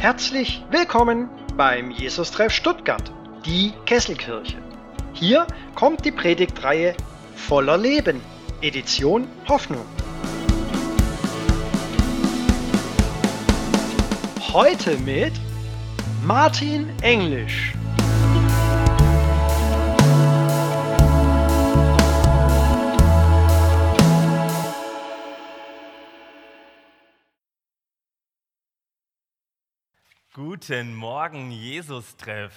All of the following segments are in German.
Herzlich willkommen beim Jesus-Treff Stuttgart, die Kesselkirche. Hier kommt die Predigtreihe Voller Leben, Edition Hoffnung. Heute mit Martin Englisch. Guten Morgen, Jesus-Treff.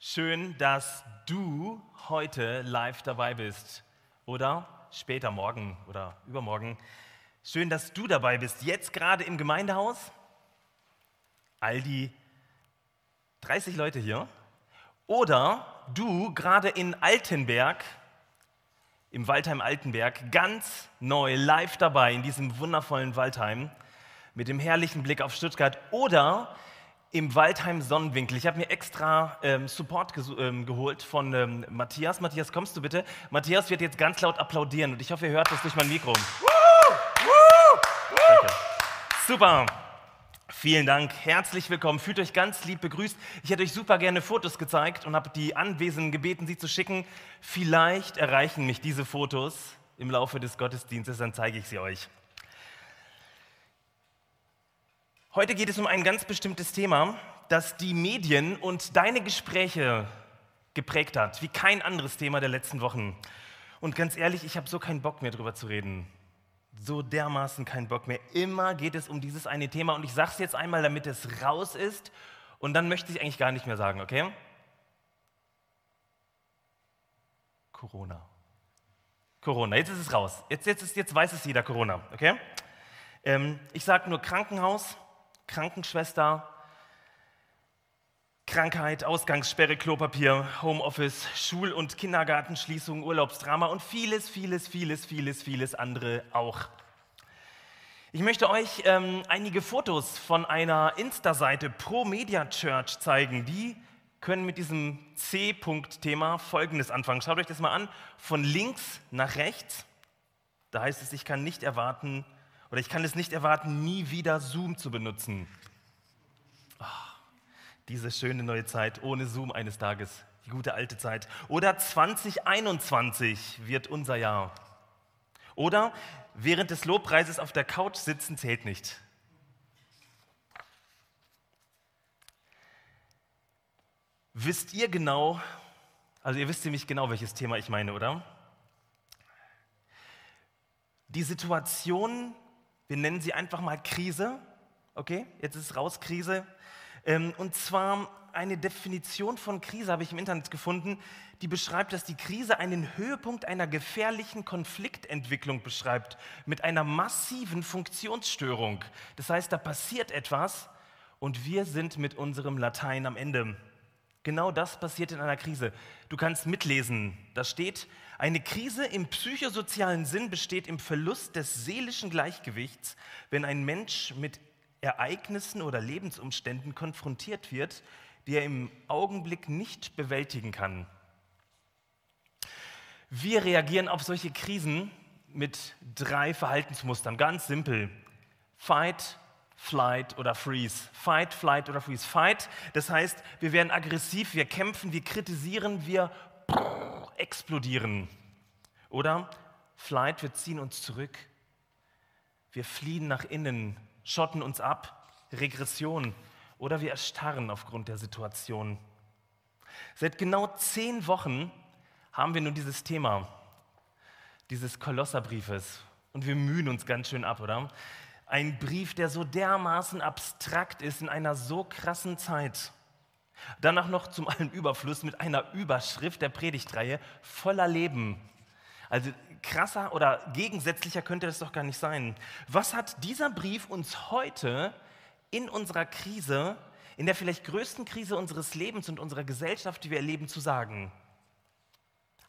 Schön, dass du heute live dabei bist. Oder später morgen oder übermorgen. Schön, dass du dabei bist. Jetzt gerade im Gemeindehaus. All die 30 Leute hier. Oder du gerade in Altenberg, im Waldheim Altenberg, ganz neu live dabei in diesem wundervollen Waldheim mit dem herrlichen Blick auf Stuttgart. Oder im Waldheim Sonnenwinkel. Ich habe mir extra ähm, Support ähm, geholt von ähm, Matthias. Matthias, kommst du bitte? Matthias wird jetzt ganz laut applaudieren und ich hoffe, ihr hört das durch mein Mikro. Super. Vielen Dank, herzlich willkommen, fühlt euch ganz lieb begrüßt. Ich hätte euch super gerne Fotos gezeigt und habe die Anwesenden gebeten, sie zu schicken. Vielleicht erreichen mich diese Fotos im Laufe des Gottesdienstes, dann zeige ich sie euch. Heute geht es um ein ganz bestimmtes Thema, das die Medien und deine Gespräche geprägt hat, wie kein anderes Thema der letzten Wochen. Und ganz ehrlich, ich habe so keinen Bock mehr darüber zu reden. So dermaßen keinen Bock mehr. Immer geht es um dieses eine Thema und ich sage es jetzt einmal, damit es raus ist und dann möchte ich eigentlich gar nicht mehr sagen, okay? Corona. Corona, jetzt ist es raus. Jetzt, jetzt, ist, jetzt weiß es jeder Corona, okay? Ähm, ich sage nur Krankenhaus, Krankenschwester, Krankheit, Ausgangssperre, Klopapier, Homeoffice, Schul- und Kindergartenschließung, Urlaubsdrama und vieles, vieles, vieles, vieles, vieles andere auch. Ich möchte euch ähm, einige Fotos von einer Insta-Seite Pro Media Church zeigen. Die können mit diesem C-Punkt-Thema Folgendes anfangen. Schaut euch das mal an. Von links nach rechts. Da heißt es, ich kann nicht erwarten, oder ich kann es nicht erwarten, nie wieder Zoom zu benutzen. Oh, diese schöne neue Zeit ohne Zoom eines Tages, die gute alte Zeit. Oder 2021 wird unser Jahr. Oder während des Lobpreises auf der Couch sitzen zählt nicht. Wisst ihr genau, also ihr wisst ziemlich genau, welches Thema ich meine, oder? Die Situation wir nennen sie einfach mal Krise. Okay, jetzt ist es raus, Krise. Ähm, und zwar eine Definition von Krise habe ich im Internet gefunden, die beschreibt, dass die Krise einen Höhepunkt einer gefährlichen Konfliktentwicklung beschreibt, mit einer massiven Funktionsstörung. Das heißt, da passiert etwas und wir sind mit unserem Latein am Ende. Genau das passiert in einer Krise. Du kannst mitlesen. Da steht, eine Krise im psychosozialen Sinn besteht im Verlust des seelischen Gleichgewichts, wenn ein Mensch mit Ereignissen oder Lebensumständen konfrontiert wird, die er im Augenblick nicht bewältigen kann. Wir reagieren auf solche Krisen mit drei Verhaltensmustern, ganz simpel. Fight, Flight oder Freeze. Fight, Flight oder Freeze. Fight, das heißt, wir werden aggressiv, wir kämpfen, wir kritisieren, wir explodieren. Oder Flight, wir ziehen uns zurück, wir fliehen nach innen, schotten uns ab, Regression. Oder wir erstarren aufgrund der Situation. Seit genau zehn Wochen haben wir nun dieses Thema, dieses Kolosserbriefes. Und wir mühen uns ganz schön ab, oder? Ein Brief, der so dermaßen abstrakt ist in einer so krassen Zeit. Danach noch zum allen Überfluss mit einer Überschrift der Predigtreihe voller Leben. Also krasser oder gegensätzlicher könnte das doch gar nicht sein. Was hat dieser Brief uns heute in unserer Krise, in der vielleicht größten Krise unseres Lebens und unserer Gesellschaft, die wir erleben, zu sagen?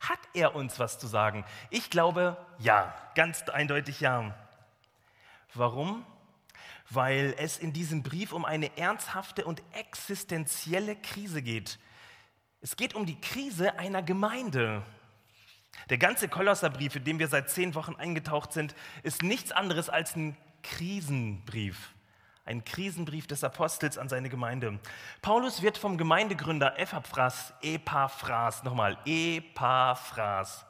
Hat er uns was zu sagen? Ich glaube, ja, ganz eindeutig ja. Warum? Weil es in diesem Brief um eine ernsthafte und existenzielle Krise geht. Es geht um die Krise einer Gemeinde. Der ganze Kolosserbrief, in dem wir seit zehn Wochen eingetaucht sind, ist nichts anderes als ein Krisenbrief. Ein Krisenbrief des Apostels an seine Gemeinde. Paulus wird vom Gemeindegründer Epaphras, Epaphras, nochmal, Epaphras,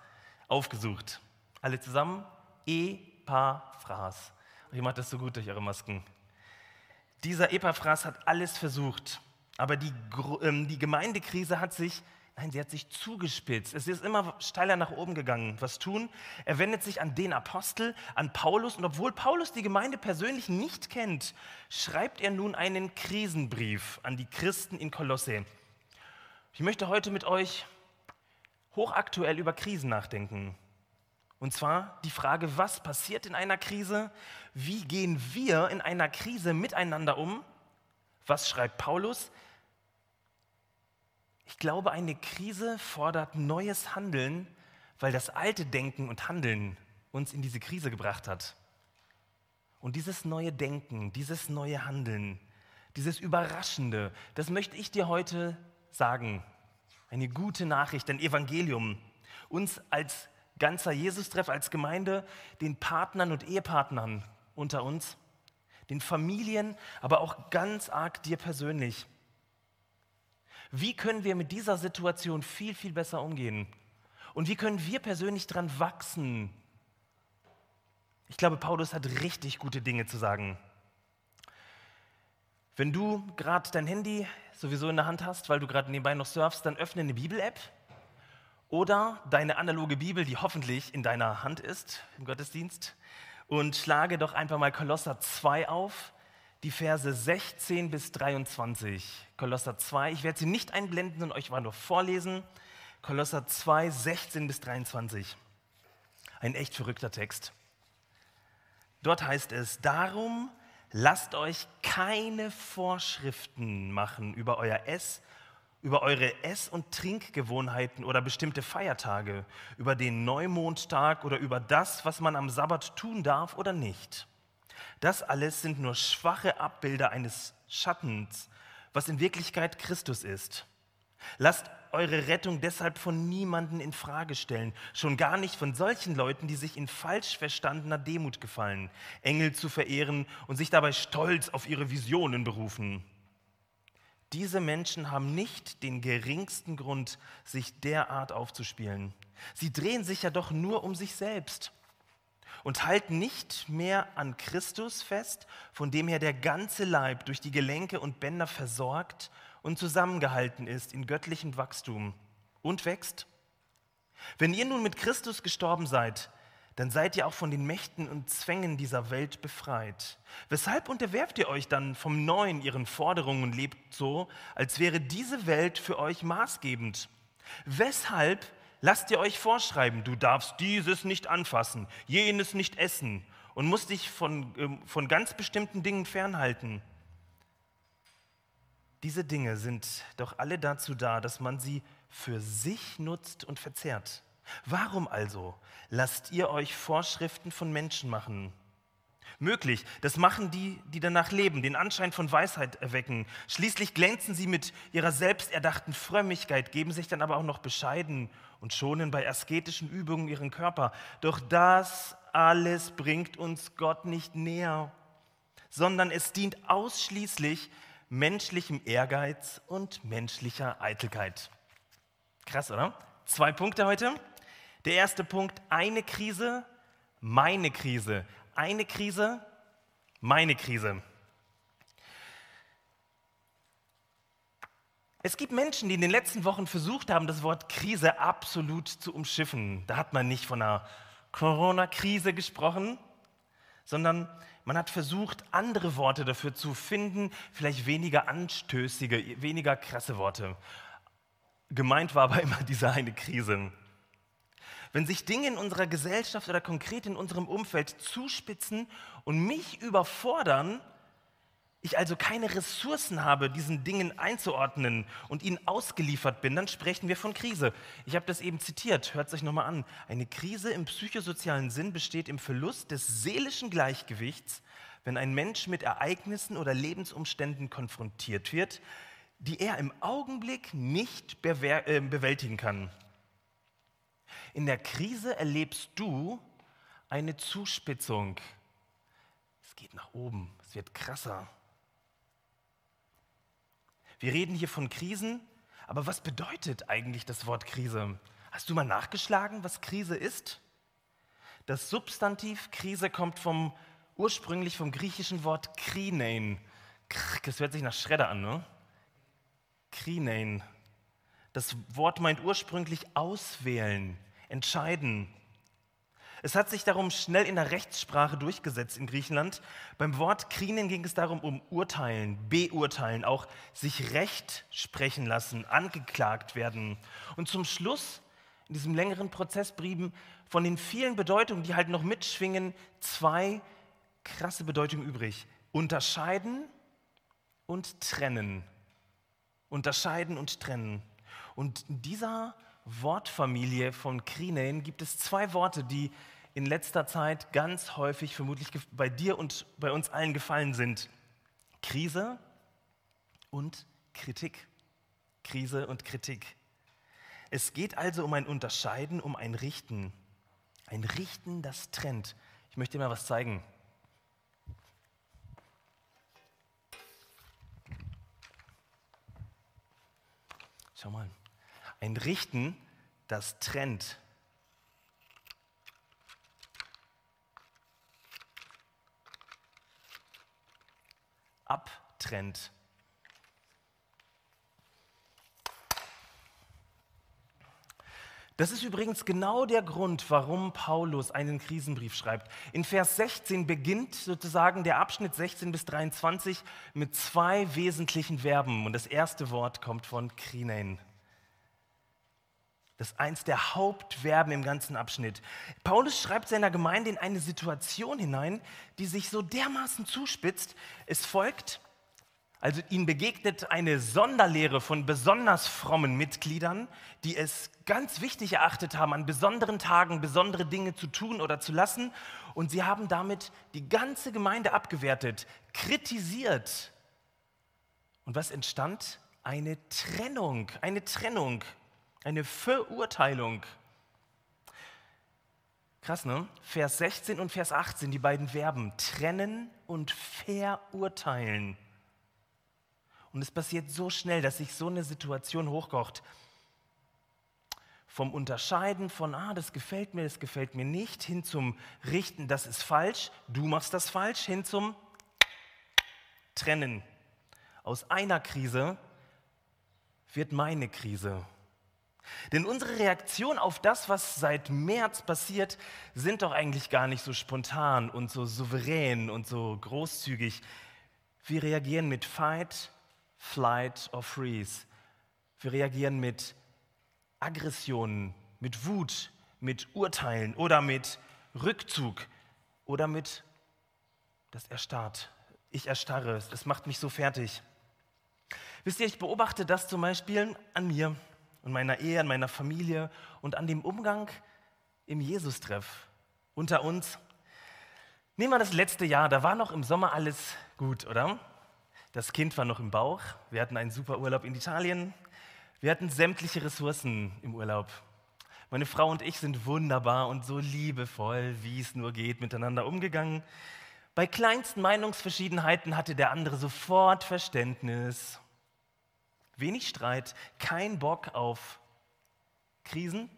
aufgesucht. Alle zusammen? Epaphras. Ihr macht das so gut durch eure Masken. Dieser Epaphras hat alles versucht, aber die, ähm, die Gemeindekrise hat sich Nein, sie hat sich zugespitzt. Es ist immer steiler nach oben gegangen. Was tun? Er wendet sich an den Apostel, an Paulus. Und obwohl Paulus die Gemeinde persönlich nicht kennt, schreibt er nun einen Krisenbrief an die Christen in Kolosse. Ich möchte heute mit euch hochaktuell über Krisen nachdenken. Und zwar die Frage, was passiert in einer Krise? Wie gehen wir in einer Krise miteinander um? Was schreibt Paulus? Ich glaube, eine Krise fordert neues Handeln, weil das alte Denken und Handeln uns in diese Krise gebracht hat. Und dieses neue Denken, dieses neue Handeln, dieses Überraschende, das möchte ich dir heute sagen. Eine gute Nachricht, ein Evangelium. Uns als ganzer Jesus-Treff, als Gemeinde, den Partnern und Ehepartnern unter uns, den Familien, aber auch ganz arg dir persönlich. Wie können wir mit dieser Situation viel, viel besser umgehen? Und wie können wir persönlich daran wachsen? Ich glaube, Paulus hat richtig gute Dinge zu sagen. Wenn du gerade dein Handy sowieso in der Hand hast, weil du gerade nebenbei noch surfst, dann öffne eine Bibel-App oder deine analoge Bibel, die hoffentlich in deiner Hand ist im Gottesdienst, und schlage doch einfach mal Kolosser 2 auf die Verse 16 bis 23. Kolosser 2, ich werde sie nicht einblenden und euch mal nur vorlesen. Kolosser 2, 16 bis 23. Ein echt verrückter Text. Dort heißt es, darum lasst euch keine Vorschriften machen über euer Ess, über eure Ess- und Trinkgewohnheiten oder bestimmte Feiertage, über den Neumondtag oder über das, was man am Sabbat tun darf oder nicht das alles sind nur schwache Abbilder eines Schattens, was in Wirklichkeit Christus ist. Lasst eure Rettung deshalb von niemanden in Frage stellen, schon gar nicht von solchen Leuten, die sich in falsch verstandener Demut gefallen, Engel zu verehren und sich dabei stolz auf ihre Visionen berufen. Diese Menschen haben nicht den geringsten Grund, sich derart aufzuspielen. Sie drehen sich ja doch nur um sich selbst und halten nicht mehr an Christus fest, von dem her der ganze Leib durch die Gelenke und Bänder versorgt und zusammengehalten ist in göttlichem Wachstum und wächst. Wenn ihr nun mit Christus gestorben seid, dann seid ihr auch von den Mächten und Zwängen dieser Welt befreit. Weshalb unterwerft ihr euch dann vom Neuen ihren Forderungen und lebt so, als wäre diese Welt für euch maßgebend? Weshalb Lasst ihr euch vorschreiben, du darfst dieses nicht anfassen, jenes nicht essen und musst dich von, ähm, von ganz bestimmten Dingen fernhalten. Diese Dinge sind doch alle dazu da, dass man sie für sich nutzt und verzehrt. Warum also lasst ihr euch Vorschriften von Menschen machen? Möglich, das machen die, die danach leben, den Anschein von Weisheit erwecken. Schließlich glänzen sie mit ihrer selbsterdachten Frömmigkeit, geben sich dann aber auch noch bescheiden und schonen bei asketischen Übungen ihren Körper. Doch das alles bringt uns Gott nicht näher, sondern es dient ausschließlich menschlichem Ehrgeiz und menschlicher Eitelkeit. Krass, oder? Zwei Punkte heute. Der erste Punkt, eine Krise, meine Krise. Eine Krise, meine Krise. Es gibt Menschen, die in den letzten Wochen versucht haben, das Wort Krise absolut zu umschiffen. Da hat man nicht von einer Corona-Krise gesprochen, sondern man hat versucht, andere Worte dafür zu finden, vielleicht weniger anstößige, weniger krasse Worte. Gemeint war aber immer diese eine Krise. Wenn sich Dinge in unserer Gesellschaft oder konkret in unserem Umfeld zuspitzen und mich überfordern, ich also keine Ressourcen habe, diesen Dingen einzuordnen und ihnen ausgeliefert bin, dann sprechen wir von Krise. Ich habe das eben zitiert, hört es euch nochmal an. Eine Krise im psychosozialen Sinn besteht im Verlust des seelischen Gleichgewichts, wenn ein Mensch mit Ereignissen oder Lebensumständen konfrontiert wird, die er im Augenblick nicht äh, bewältigen kann. In der Krise erlebst du eine Zuspitzung. Es geht nach oben, es wird krasser. Wir reden hier von Krisen, aber was bedeutet eigentlich das Wort Krise? Hast du mal nachgeschlagen, was Krise ist? Das Substantiv Krise kommt vom, ursprünglich vom griechischen Wort krinein. Das hört sich nach Schredder an, ne? Krinein. Das Wort meint ursprünglich auswählen, entscheiden. Es hat sich darum schnell in der Rechtssprache durchgesetzt in Griechenland. Beim Wort krinen ging es darum um urteilen, beurteilen, auch sich Recht sprechen lassen, angeklagt werden. Und zum Schluss in diesem längeren Prozess blieben von den vielen Bedeutungen, die halt noch mitschwingen, zwei krasse Bedeutungen übrig. Unterscheiden und trennen. Unterscheiden und trennen. Und dieser Wortfamilie von Krinein gibt es zwei Worte, die in letzter Zeit ganz häufig vermutlich bei dir und bei uns allen gefallen sind. Krise und Kritik. Krise und Kritik. Es geht also um ein Unterscheiden, um ein Richten. Ein Richten, das trennt. Ich möchte dir mal was zeigen. Schau mal. Ein Richten, das trennt. Abtrennt. Das ist übrigens genau der Grund, warum Paulus einen Krisenbrief schreibt. In Vers 16 beginnt sozusagen der Abschnitt 16 bis 23 mit zwei wesentlichen Verben. Und das erste Wort kommt von Krinein. Das ist eins der Hauptverben im ganzen Abschnitt. Paulus schreibt seiner Gemeinde in eine Situation hinein, die sich so dermaßen zuspitzt. Es folgt also ihnen begegnet eine Sonderlehre von besonders frommen Mitgliedern, die es ganz wichtig erachtet haben, an besonderen Tagen besondere Dinge zu tun oder zu lassen. Und sie haben damit die ganze Gemeinde abgewertet, kritisiert. Und was entstand? Eine Trennung, eine Trennung, eine Verurteilung. Krass, ne? Vers 16 und Vers 18, die beiden Verben, trennen und verurteilen. Und es passiert so schnell, dass sich so eine Situation hochkocht. Vom Unterscheiden von, ah, das gefällt mir, das gefällt mir nicht, hin zum Richten, das ist falsch, du machst das falsch, hin zum Trennen. Aus einer Krise wird meine Krise. Denn unsere Reaktion auf das, was seit März passiert, sind doch eigentlich gar nicht so spontan und so souverän und so großzügig. Wir reagieren mit Fight, Flight or Freeze. Wir reagieren mit Aggressionen, mit Wut, mit Urteilen oder mit Rückzug oder mit das erstarrt. Ich erstarre, es macht mich so fertig. Wisst ihr, ich beobachte das zum Beispiel an mir und meiner Ehe, an meiner Familie und an dem Umgang im Jesus-Treff unter uns. Nehmen wir das letzte Jahr, da war noch im Sommer alles gut, oder? Das Kind war noch im Bauch. Wir hatten einen super Urlaub in Italien. Wir hatten sämtliche Ressourcen im Urlaub. Meine Frau und ich sind wunderbar und so liebevoll, wie es nur geht, miteinander umgegangen. Bei kleinsten Meinungsverschiedenheiten hatte der andere sofort Verständnis. Wenig Streit, kein Bock auf Krisen.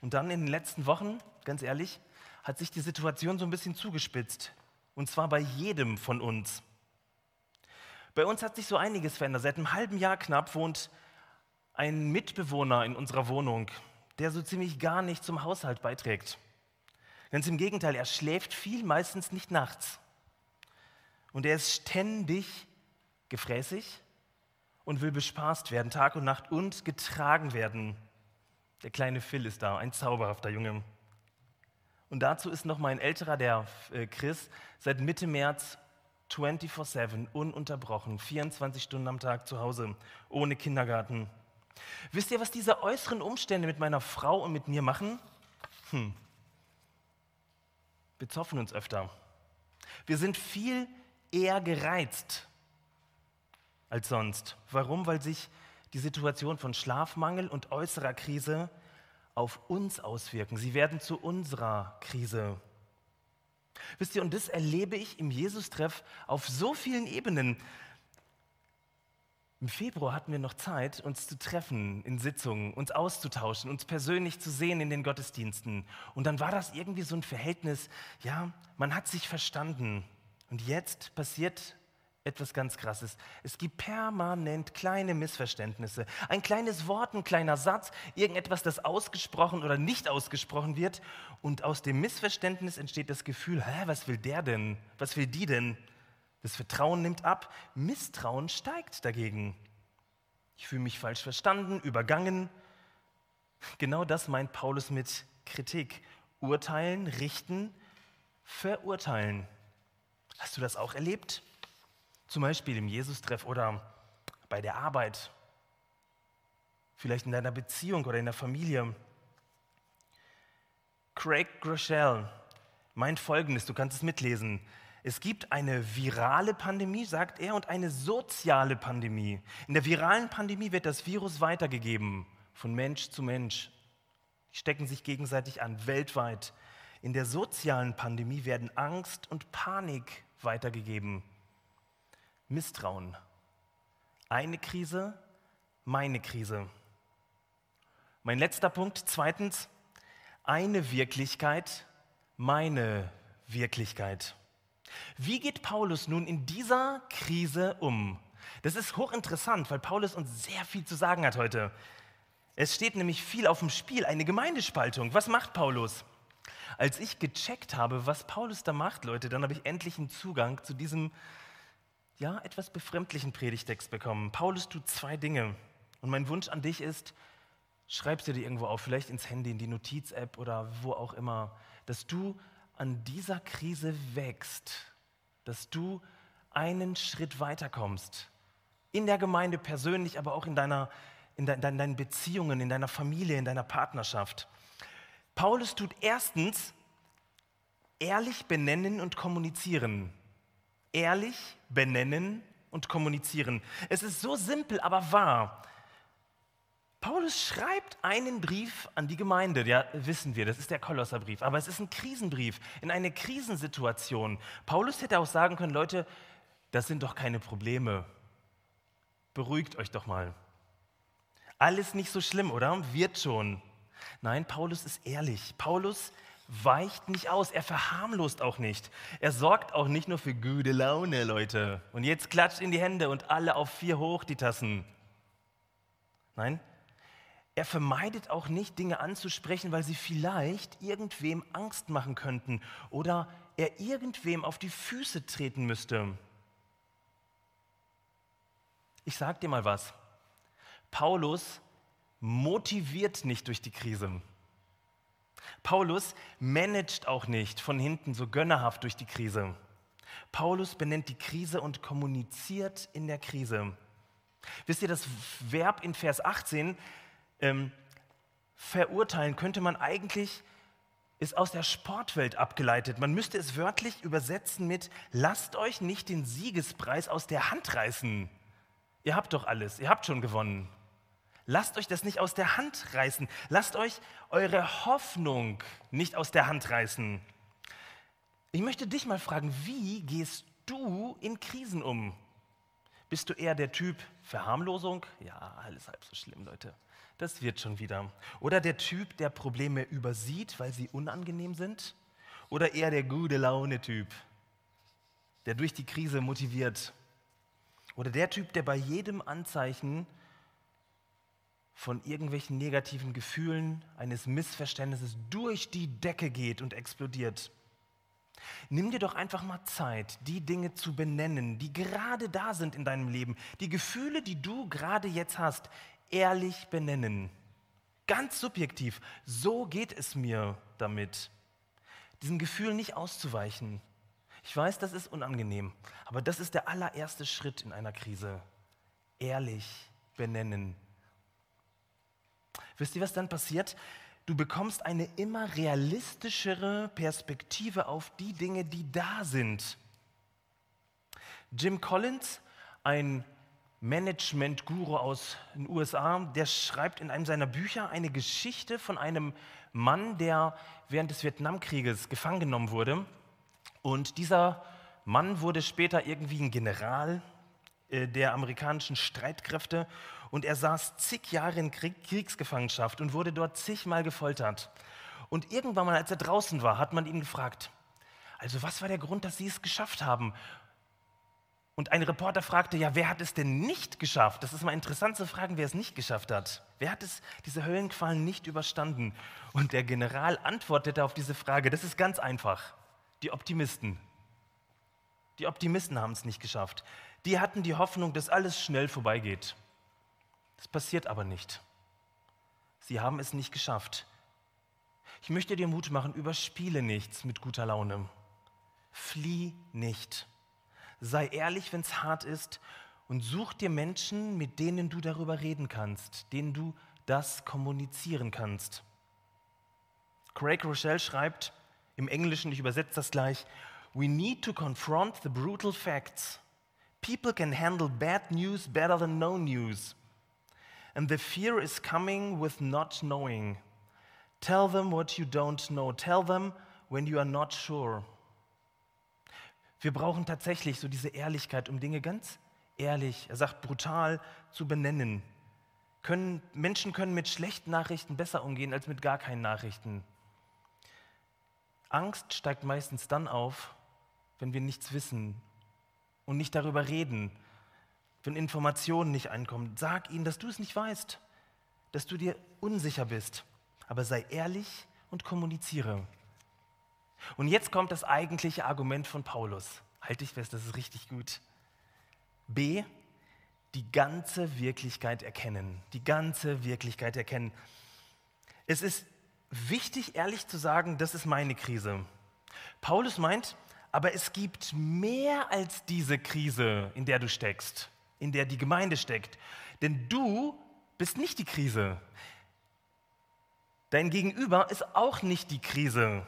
Und dann in den letzten Wochen, ganz ehrlich, hat sich die Situation so ein bisschen zugespitzt. Und zwar bei jedem von uns. Bei uns hat sich so einiges verändert. Seit einem halben Jahr knapp wohnt ein Mitbewohner in unserer Wohnung, der so ziemlich gar nicht zum Haushalt beiträgt. Ganz im Gegenteil, er schläft viel, meistens nicht nachts. Und er ist ständig gefräßig und will bespaßt werden, Tag und Nacht und getragen werden. Der kleine Phil ist da, ein zauberhafter Junge. Und dazu ist noch mein älterer, der äh, Chris, seit Mitte März 24-7, ununterbrochen, 24 Stunden am Tag zu Hause, ohne Kindergarten. Wisst ihr, was diese äußeren Umstände mit meiner Frau und mit mir machen? Hm. Wir zoffen uns öfter. Wir sind viel eher gereizt als sonst. Warum? Weil sich die Situation von Schlafmangel und äußerer Krise auf uns auswirken. Sie werden zu unserer Krise. Wisst ihr, und das erlebe ich im Jesus-Treff auf so vielen Ebenen. Im Februar hatten wir noch Zeit, uns zu treffen in Sitzungen, uns auszutauschen, uns persönlich zu sehen in den Gottesdiensten. Und dann war das irgendwie so ein Verhältnis, ja, man hat sich verstanden. Und jetzt passiert etwas ganz Krasses. Es gibt permanent kleine Missverständnisse. Ein kleines Wort, ein kleiner Satz, irgendetwas, das ausgesprochen oder nicht ausgesprochen wird. Und aus dem Missverständnis entsteht das Gefühl, hä, was will der denn? Was will die denn? Das Vertrauen nimmt ab, Misstrauen steigt dagegen. Ich fühle mich falsch verstanden, übergangen. Genau das meint Paulus mit Kritik. Urteilen, richten, verurteilen. Hast du das auch erlebt? Zum Beispiel im Jesus-Treff oder bei der Arbeit, vielleicht in deiner Beziehung oder in der Familie. Craig Groeschel meint Folgendes, du kannst es mitlesen. Es gibt eine virale Pandemie, sagt er, und eine soziale Pandemie. In der viralen Pandemie wird das Virus weitergegeben, von Mensch zu Mensch. Die stecken sich gegenseitig an, weltweit. In der sozialen Pandemie werden Angst und Panik weitergegeben. Misstrauen. Eine Krise, meine Krise. Mein letzter Punkt, zweitens, eine Wirklichkeit, meine Wirklichkeit. Wie geht Paulus nun in dieser Krise um? Das ist hochinteressant, weil Paulus uns sehr viel zu sagen hat heute. Es steht nämlich viel auf dem Spiel, eine Gemeindespaltung. Was macht Paulus? Als ich gecheckt habe, was Paulus da macht, Leute, dann habe ich endlich einen Zugang zu diesem ja, etwas befremdlichen Predigtext bekommen. Paulus tut zwei Dinge. Und mein Wunsch an dich ist, schreib dir irgendwo auf, vielleicht ins Handy, in die Notiz-App oder wo auch immer, dass du an dieser Krise wächst, dass du einen Schritt weiterkommst. In der Gemeinde persönlich, aber auch in, deiner, in, de, in deinen Beziehungen, in deiner Familie, in deiner Partnerschaft. Paulus tut erstens ehrlich benennen und kommunizieren. Ehrlich benennen und kommunizieren. Es ist so simpel, aber wahr. Paulus schreibt einen Brief an die Gemeinde, ja, wissen wir, das ist der Kolosserbrief, aber es ist ein Krisenbrief, in eine Krisensituation. Paulus hätte auch sagen können, Leute, das sind doch keine Probleme. Beruhigt euch doch mal. Alles nicht so schlimm, oder? Wird schon. Nein, Paulus ist ehrlich. Paulus weicht nicht aus, er verharmlost auch nicht. Er sorgt auch nicht nur für gute Laune, Leute. Und jetzt klatscht in die Hände und alle auf vier hoch die Tassen. Nein, er vermeidet auch nicht, Dinge anzusprechen, weil sie vielleicht irgendwem Angst machen könnten oder er irgendwem auf die Füße treten müsste. Ich sage dir mal was. Paulus motiviert nicht durch die Krise. Paulus managt auch nicht von hinten so gönnerhaft durch die Krise. Paulus benennt die Krise und kommuniziert in der Krise. Wisst ihr, das Verb in Vers 18 ähm, verurteilen könnte man eigentlich, ist aus der Sportwelt abgeleitet. Man müsste es wörtlich übersetzen mit, lasst euch nicht den Siegespreis aus der Hand reißen. Ihr habt doch alles, ihr habt schon gewonnen. Lasst euch das nicht aus der Hand reißen. Lasst euch eure Hoffnung nicht aus der Hand reißen. Ich möchte dich mal fragen, wie gehst du in Krisen um? Bist du eher der Typ Verharmlosung? Ja, alles halb so schlimm, Leute das wird schon wieder. Oder der Typ, der Probleme übersieht, weil sie unangenehm sind. Oder eher der gute Laune-Typ, der durch die Krise motiviert. Oder der Typ, der bei jedem Anzeichen von irgendwelchen negativen Gefühlen, eines Missverständnisses durch die Decke geht und explodiert. Nimm dir doch einfach mal Zeit, die Dinge zu benennen, die gerade da sind in deinem Leben, die Gefühle, die du gerade jetzt hast ehrlich benennen. Ganz subjektiv. So geht es mir damit. Diesem Gefühl nicht auszuweichen. Ich weiß, das ist unangenehm, aber das ist der allererste Schritt in einer Krise. Ehrlich benennen. Wisst ihr, was dann passiert? Du bekommst eine immer realistischere Perspektive auf die Dinge, die da sind. Jim Collins, ein Management-Guru aus den USA, der schreibt in einem seiner Bücher eine Geschichte von einem Mann, der während des Vietnamkrieges gefangen genommen wurde. Und dieser Mann wurde später irgendwie ein General äh, der amerikanischen Streitkräfte und er saß zig Jahre in Kriegsgefangenschaft und wurde dort zigmal gefoltert. Und irgendwann mal, als er draußen war, hat man ihn gefragt, also was war der Grund, dass Sie es geschafft haben? Und ein Reporter fragte, ja, wer hat es denn nicht geschafft? Das ist mal interessant zu fragen, wer es nicht geschafft hat. Wer hat es, diese Höllenqualen nicht überstanden? Und der General antwortete auf diese Frage, das ist ganz einfach. Die Optimisten. Die Optimisten haben es nicht geschafft. Die hatten die Hoffnung, dass alles schnell vorbeigeht. Das passiert aber nicht. Sie haben es nicht geschafft. Ich möchte dir Mut machen, überspiele nichts mit guter Laune. Flieh nicht. Sei ehrlich, wenn es hart ist und such dir Menschen, mit denen du darüber reden kannst, denen du das kommunizieren kannst. Craig Rochelle schreibt im Englischen, ich übersetze das gleich, We need to confront the brutal facts. People can handle bad news better than no news. And the fear is coming with not knowing. Tell them what you don't know. Tell them when you are not sure. Wir brauchen tatsächlich so diese Ehrlichkeit, um Dinge ganz ehrlich, er sagt brutal, zu benennen. Können, Menschen können mit schlechten Nachrichten besser umgehen als mit gar keinen Nachrichten. Angst steigt meistens dann auf, wenn wir nichts wissen und nicht darüber reden, wenn Informationen nicht einkommen. Sag ihnen, dass du es nicht weißt, dass du dir unsicher bist, aber sei ehrlich und kommuniziere. Und jetzt kommt das eigentliche Argument von Paulus. Halt dich fest, das ist richtig gut. B, die ganze Wirklichkeit erkennen. Die ganze Wirklichkeit erkennen. Es ist wichtig, ehrlich zu sagen, das ist meine Krise. Paulus meint, aber es gibt mehr als diese Krise, in der du steckst, in der die Gemeinde steckt. Denn du bist nicht die Krise. Dein Gegenüber ist auch nicht die Krise.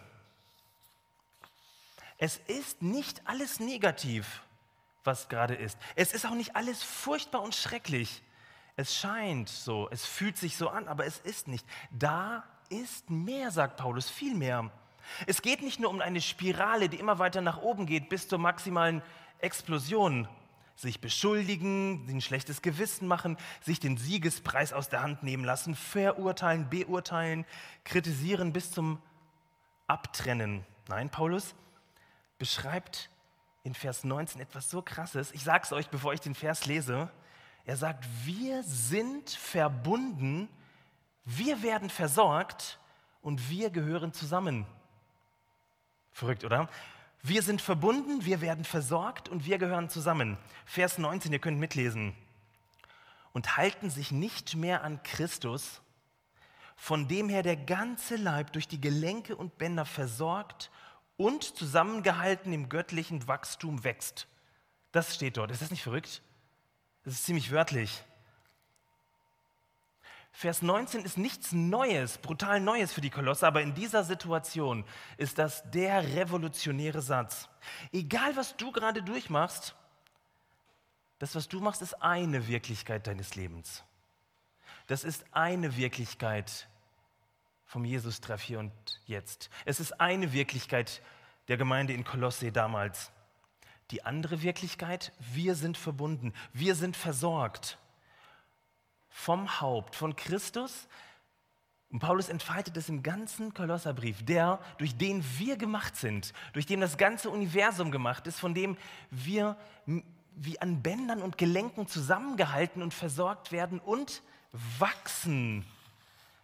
Es ist nicht alles negativ, was gerade ist. Es ist auch nicht alles furchtbar und schrecklich. Es scheint so, es fühlt sich so an, aber es ist nicht. Da ist mehr, sagt Paulus, viel mehr. Es geht nicht nur um eine Spirale, die immer weiter nach oben geht bis zur maximalen Explosion. Sich beschuldigen, ein schlechtes Gewissen machen, sich den Siegespreis aus der Hand nehmen lassen, verurteilen, beurteilen, kritisieren bis zum Abtrennen. Nein, Paulus, beschreibt in Vers 19 etwas so Krasses. Ich sage es euch, bevor ich den Vers lese. Er sagt, wir sind verbunden, wir werden versorgt und wir gehören zusammen. Verrückt, oder? Wir sind verbunden, wir werden versorgt und wir gehören zusammen. Vers 19, ihr könnt mitlesen. Und halten sich nicht mehr an Christus, von dem her der ganze Leib durch die Gelenke und Bänder versorgt und zusammengehalten im göttlichen Wachstum wächst. Das steht dort. Ist das nicht verrückt? Das ist ziemlich wörtlich. Vers 19 ist nichts Neues, brutal Neues für die Kolosse, aber in dieser Situation ist das der revolutionäre Satz. Egal, was du gerade durchmachst, das, was du machst, ist eine Wirklichkeit deines Lebens. Das ist eine Wirklichkeit vom Jesus-Treff hier und jetzt. Es ist eine Wirklichkeit der Gemeinde in Kolosse damals. Die andere Wirklichkeit, wir sind verbunden, wir sind versorgt vom Haupt, von Christus. Und Paulus entfaltet es im ganzen Kolosserbrief, der, durch den wir gemacht sind, durch den das ganze Universum gemacht ist, von dem wir wie an Bändern und Gelenken zusammengehalten und versorgt werden und wachsen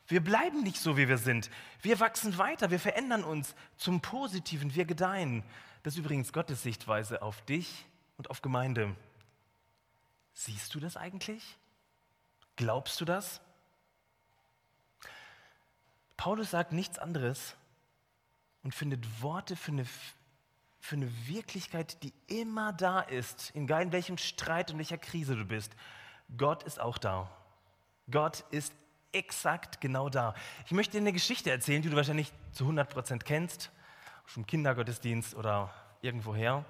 wir bleiben nicht so, wie wir sind. Wir wachsen weiter, wir verändern uns zum Positiven, wir gedeihen. Das ist übrigens Gottes Sichtweise auf dich und auf Gemeinde. Siehst du das eigentlich? Glaubst du das? Paulus sagt nichts anderes und findet Worte für eine, für eine Wirklichkeit, die immer da ist, egal in welchem Streit und welcher Krise du bist. Gott ist auch da. Gott ist exakt genau da. Ich möchte dir eine Geschichte erzählen, die du wahrscheinlich zu 100% kennst, vom Kindergottesdienst oder irgendwoher.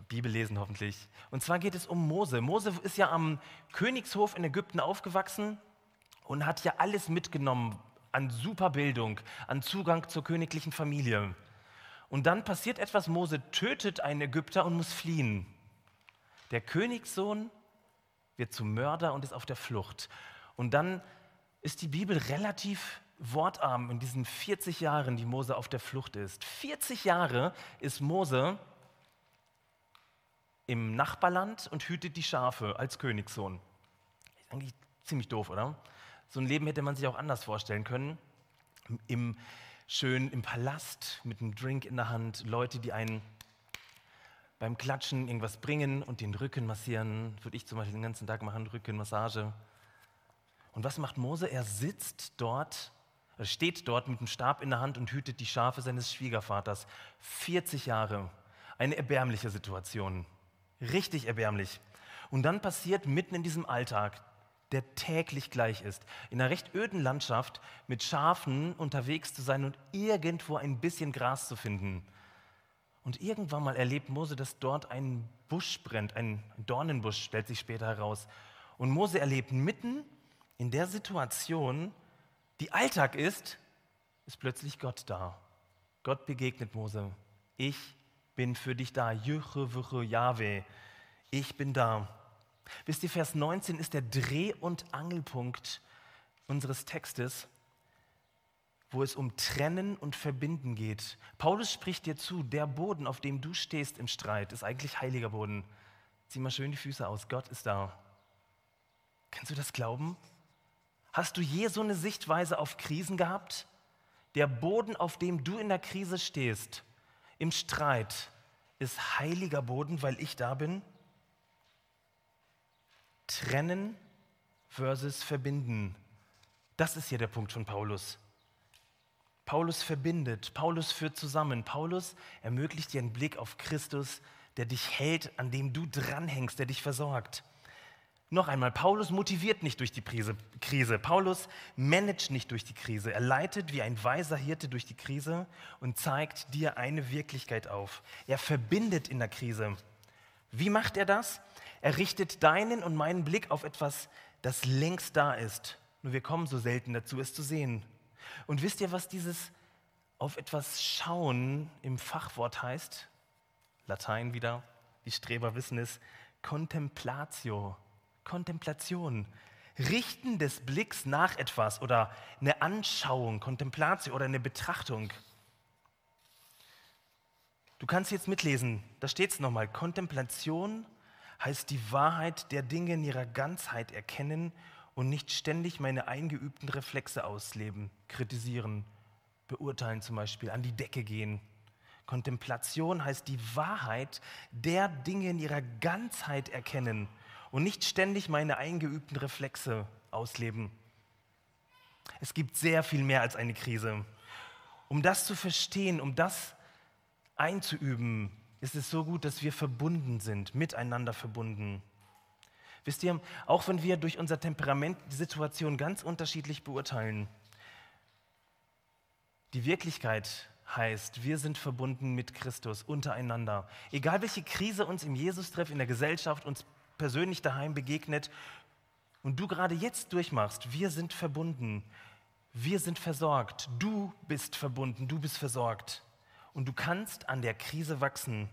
Bibel lesen hoffentlich. Und zwar geht es um Mose. Mose ist ja am Königshof in Ägypten aufgewachsen und hat ja alles mitgenommen an Superbildung, an Zugang zur königlichen Familie. Und dann passiert etwas, Mose tötet einen Ägypter und muss fliehen. Der Königssohn wird zum Mörder und ist auf der Flucht. Und dann ist die Bibel relativ wortarm in diesen 40 Jahren, die Mose auf der Flucht ist. 40 Jahre ist Mose im Nachbarland und hütet die Schafe als Königssohn. Eigentlich ziemlich doof, oder? So ein Leben hätte man sich auch anders vorstellen können. Im, schön im Palast mit einem Drink in der Hand, Leute, die einen beim Klatschen irgendwas bringen und den Rücken massieren. Würde ich zum Beispiel den ganzen Tag machen, Rückenmassage. Und was macht Mose? Er sitzt dort, er steht dort mit dem Stab in der Hand und hütet die Schafe seines Schwiegervaters. 40 Jahre. Eine erbärmliche Situation. Richtig erbärmlich. Und dann passiert mitten in diesem Alltag, der täglich gleich ist, in einer recht öden Landschaft mit Schafen unterwegs zu sein und irgendwo ein bisschen Gras zu finden. Und irgendwann mal erlebt Mose, dass dort ein Busch brennt, ein Dornenbusch, stellt sich später heraus. Und Mose erlebt mitten in der Situation, die Alltag ist, ist plötzlich Gott da. Gott begegnet Mose. Ich bin für dich da. Yahweh. Ich bin da. Wisst ihr, Vers 19 ist der Dreh- und Angelpunkt unseres Textes, wo es um Trennen und Verbinden geht. Paulus spricht dir zu, der Boden, auf dem du stehst im Streit, ist eigentlich heiliger Boden. Zieh mal schön die Füße aus, Gott ist da. Kannst du das glauben? Hast du je so eine Sichtweise auf Krisen gehabt? Der Boden, auf dem du in der Krise stehst, im Streit, ist heiliger Boden, weil ich da bin? Trennen versus verbinden. Das ist hier der Punkt von Paulus. Paulus verbindet, Paulus führt zusammen, Paulus ermöglicht dir einen Blick auf Christus, der dich hält, an dem du dranhängst, der dich versorgt. Noch einmal, Paulus motiviert nicht durch die Krise. Paulus managt nicht durch die Krise. Er leitet wie ein weiser Hirte durch die Krise und zeigt dir eine Wirklichkeit auf. Er verbindet in der Krise. Wie macht er das? Er richtet deinen und meinen Blick auf etwas, das längst da ist. Nur wir kommen so selten dazu, es zu sehen. Und wisst ihr, was dieses auf etwas schauen im Fachwort heißt? Latein wieder, die Streber wissen es, Contemplatio. Kontemplation. Richten des Blicks nach etwas oder eine Anschauung, Kontemplatio oder eine Betrachtung. Du kannst jetzt mitlesen, da steht es nochmal. Kontemplation heißt die Wahrheit der Dinge in ihrer Ganzheit erkennen und nicht ständig meine eingeübten Reflexe ausleben, kritisieren, beurteilen zum Beispiel, an die Decke gehen. Kontemplation heißt die Wahrheit der Dinge in ihrer Ganzheit erkennen und nicht ständig meine eingeübten Reflexe ausleben. Es gibt sehr viel mehr als eine Krise. Um das zu verstehen, um das einzuüben, ist es so gut, dass wir verbunden sind, miteinander verbunden. Wisst ihr, auch wenn wir durch unser Temperament die Situation ganz unterschiedlich beurteilen, die Wirklichkeit heißt, wir sind verbunden mit Christus untereinander. Egal welche Krise uns im Jesus-Treff in der Gesellschaft, uns persönlich daheim begegnet und du gerade jetzt durchmachst, wir sind verbunden, wir sind versorgt, du bist verbunden, du bist versorgt und du kannst an der Krise wachsen.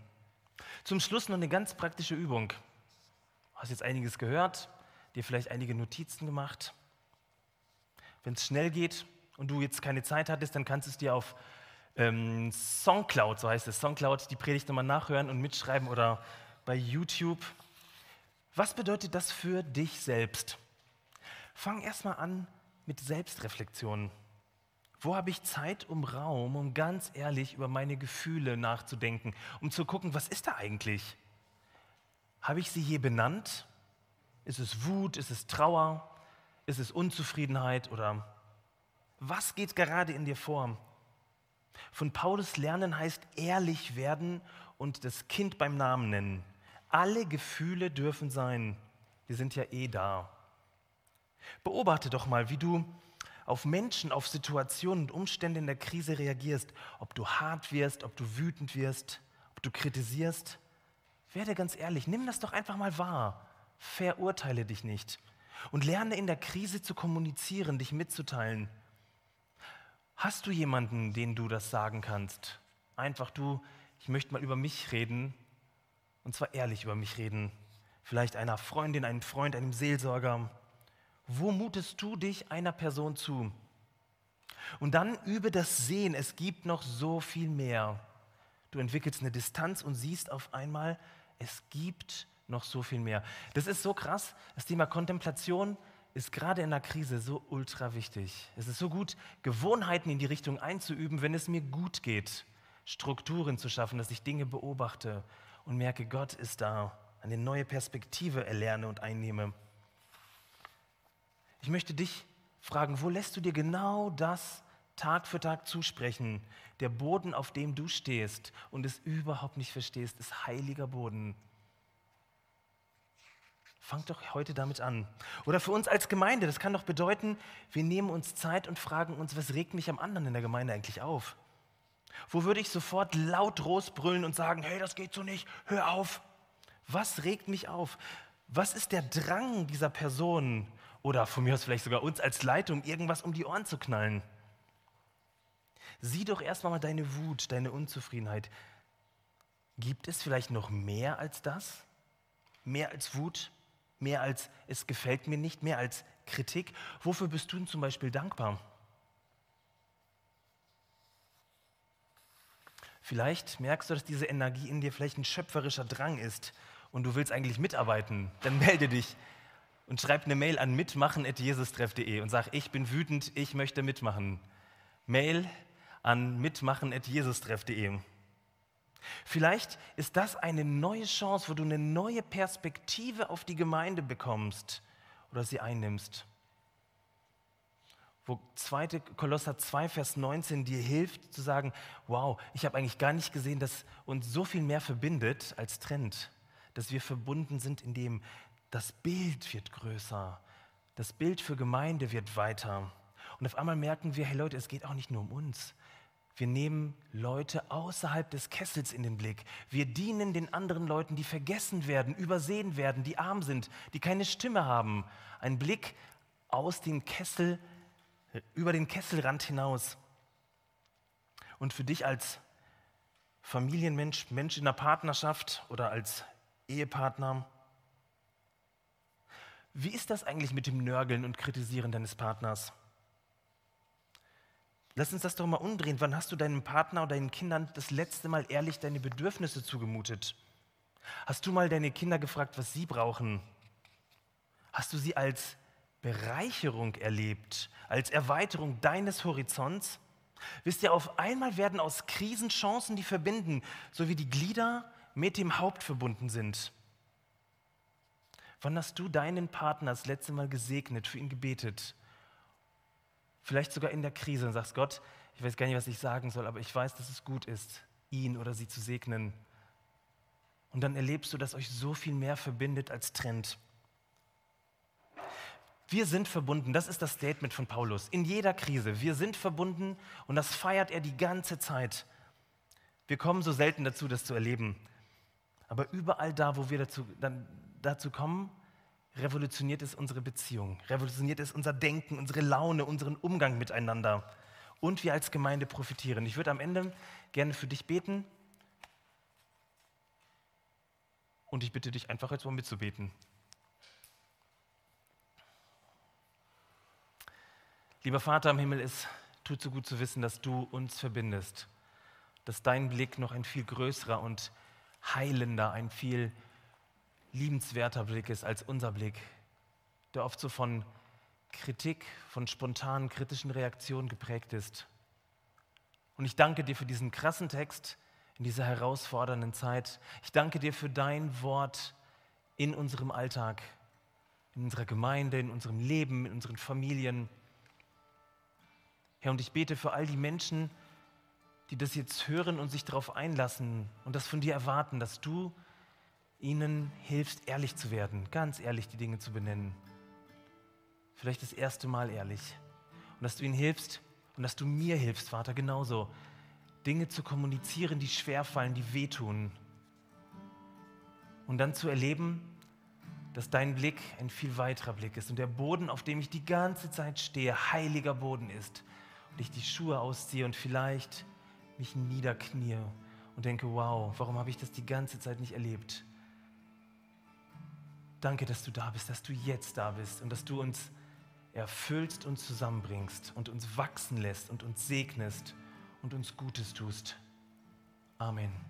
Zum Schluss noch eine ganz praktische Übung. Du hast jetzt einiges gehört, dir vielleicht einige Notizen gemacht. Wenn es schnell geht und du jetzt keine Zeit hattest, dann kannst du es dir auf ähm, Songcloud, so heißt es, Songcloud, die Predigt nochmal nachhören und mitschreiben oder bei YouTube. Was bedeutet das für dich selbst? Fang erstmal an mit Selbstreflexion. Wo habe ich Zeit um Raum, um ganz ehrlich über meine Gefühle nachzudenken, um zu gucken, was ist da eigentlich? Habe ich sie je benannt? Ist es Wut? Ist es Trauer? Ist es Unzufriedenheit? Oder was geht gerade in dir vor? Von Paulus lernen heißt ehrlich werden und das Kind beim Namen nennen. Alle Gefühle dürfen sein. Die sind ja eh da. Beobachte doch mal, wie du auf Menschen, auf Situationen und Umstände in der Krise reagierst. Ob du hart wirst, ob du wütend wirst, ob du kritisierst. Werde ganz ehrlich, nimm das doch einfach mal wahr. Verurteile dich nicht. Und lerne in der Krise zu kommunizieren, dich mitzuteilen. Hast du jemanden, den du das sagen kannst? Einfach du, ich möchte mal über mich reden. Und zwar ehrlich über mich reden. Vielleicht einer Freundin, einem Freund, einem Seelsorger. Wo mutest du dich einer Person zu? Und dann übe das Sehen. Es gibt noch so viel mehr. Du entwickelst eine Distanz und siehst auf einmal, es gibt noch so viel mehr. Das ist so krass. Das Thema Kontemplation ist gerade in der Krise so ultra wichtig. Es ist so gut, Gewohnheiten in die Richtung einzuüben, wenn es mir gut geht. Strukturen zu schaffen, dass ich Dinge beobachte und merke, Gott ist da. Eine neue Perspektive erlerne und einnehme. Ich möchte dich fragen, wo lässt du dir genau das Tag für Tag zusprechen? Der Boden, auf dem du stehst und es überhaupt nicht verstehst, ist heiliger Boden. Fang doch heute damit an. Oder für uns als Gemeinde, das kann doch bedeuten, wir nehmen uns Zeit und fragen uns, was regt mich am anderen in der Gemeinde eigentlich auf? Wo würde ich sofort laut losbrüllen und sagen, hey, das geht so nicht, hör auf. Was regt mich auf? Was ist der Drang dieser Person oder von mir aus vielleicht sogar uns als Leitung, irgendwas um die Ohren zu knallen? Sieh doch erstmal mal deine Wut, deine Unzufriedenheit. Gibt es vielleicht noch mehr als das? Mehr als Wut? Mehr als es gefällt mir nicht? Mehr als Kritik? Wofür bist du denn zum Beispiel dankbar? Vielleicht merkst du, dass diese Energie in dir vielleicht ein schöpferischer Drang ist und du willst eigentlich mitarbeiten. Dann melde dich und schreib eine Mail an mitmachen.jesustreff.de und sag, ich bin wütend, ich möchte mitmachen. Mail an mitmachen.jesustreff.de. Vielleicht ist das eine neue Chance, wo du eine neue Perspektive auf die Gemeinde bekommst oder sie einnimmst. Wo 2. Kolosser 2, Vers 19 dir hilft zu sagen, wow, ich habe eigentlich gar nicht gesehen, dass uns so viel mehr verbindet als trennt. Dass wir verbunden sind, indem das Bild wird größer. Das Bild für Gemeinde wird weiter. Und auf einmal merken wir, hey Leute, es geht auch nicht nur um uns. Wir nehmen Leute außerhalb des Kessels in den Blick. Wir dienen den anderen Leuten, die vergessen werden, übersehen werden, die arm sind, die keine Stimme haben. Ein Blick aus dem Kessel, über den Kesselrand hinaus. Und für dich als Familienmensch, Mensch in der Partnerschaft oder als Ehepartner, wie ist das eigentlich mit dem Nörgeln und Kritisieren deines Partners? Lass uns das doch mal umdrehen. Wann hast du deinem Partner oder deinen Kindern das letzte Mal ehrlich deine Bedürfnisse zugemutet? Hast du mal deine Kinder gefragt, was sie brauchen? Hast du sie als Bereicherung erlebt, als Erweiterung deines Horizonts? Wisst ihr, auf einmal werden aus Krisen Chancen, die verbinden, so wie die Glieder mit dem Haupt verbunden sind. Wann hast du deinen Partner das letzte Mal gesegnet, für ihn gebetet? Vielleicht sogar in der Krise und sagst, Gott, ich weiß gar nicht, was ich sagen soll, aber ich weiß, dass es gut ist, ihn oder sie zu segnen. Und dann erlebst du, dass euch so viel mehr verbindet als trennt. Wir sind verbunden, das ist das Statement von Paulus. In jeder Krise, wir sind verbunden und das feiert er die ganze Zeit. Wir kommen so selten dazu, das zu erleben. Aber überall da, wo wir dazu, dann, dazu kommen, revolutioniert es unsere Beziehung, revolutioniert es unser Denken, unsere Laune, unseren Umgang miteinander. Und wir als Gemeinde profitieren. Ich würde am Ende gerne für dich beten. Und ich bitte dich einfach jetzt mal mitzubeten. Lieber Vater im Himmel, es tut so gut zu wissen, dass du uns verbindest, dass dein Blick noch ein viel größerer und heilender, ein viel liebenswerter Blick ist als unser Blick, der oft so von Kritik, von spontanen kritischen Reaktionen geprägt ist. Und ich danke dir für diesen krassen Text in dieser herausfordernden Zeit. Ich danke dir für dein Wort in unserem Alltag, in unserer Gemeinde, in unserem Leben, in unseren Familien. Herr, und ich bete für all die Menschen, die das jetzt hören und sich darauf einlassen und das von dir erwarten, dass du ihnen hilfst, ehrlich zu werden, ganz ehrlich die Dinge zu benennen. Vielleicht das erste Mal ehrlich. Und dass du ihnen hilfst und dass du mir hilfst, Vater, genauso. Dinge zu kommunizieren, die schwerfallen, die wehtun. Und dann zu erleben, dass dein Blick ein viel weiterer Blick ist und der Boden, auf dem ich die ganze Zeit stehe, heiliger Boden ist. Ich die Schuhe ausziehe und vielleicht mich niederknie und denke, wow, warum habe ich das die ganze Zeit nicht erlebt? Danke, dass du da bist, dass du jetzt da bist und dass du uns erfüllst und zusammenbringst und uns wachsen lässt und uns segnest und uns Gutes tust. Amen.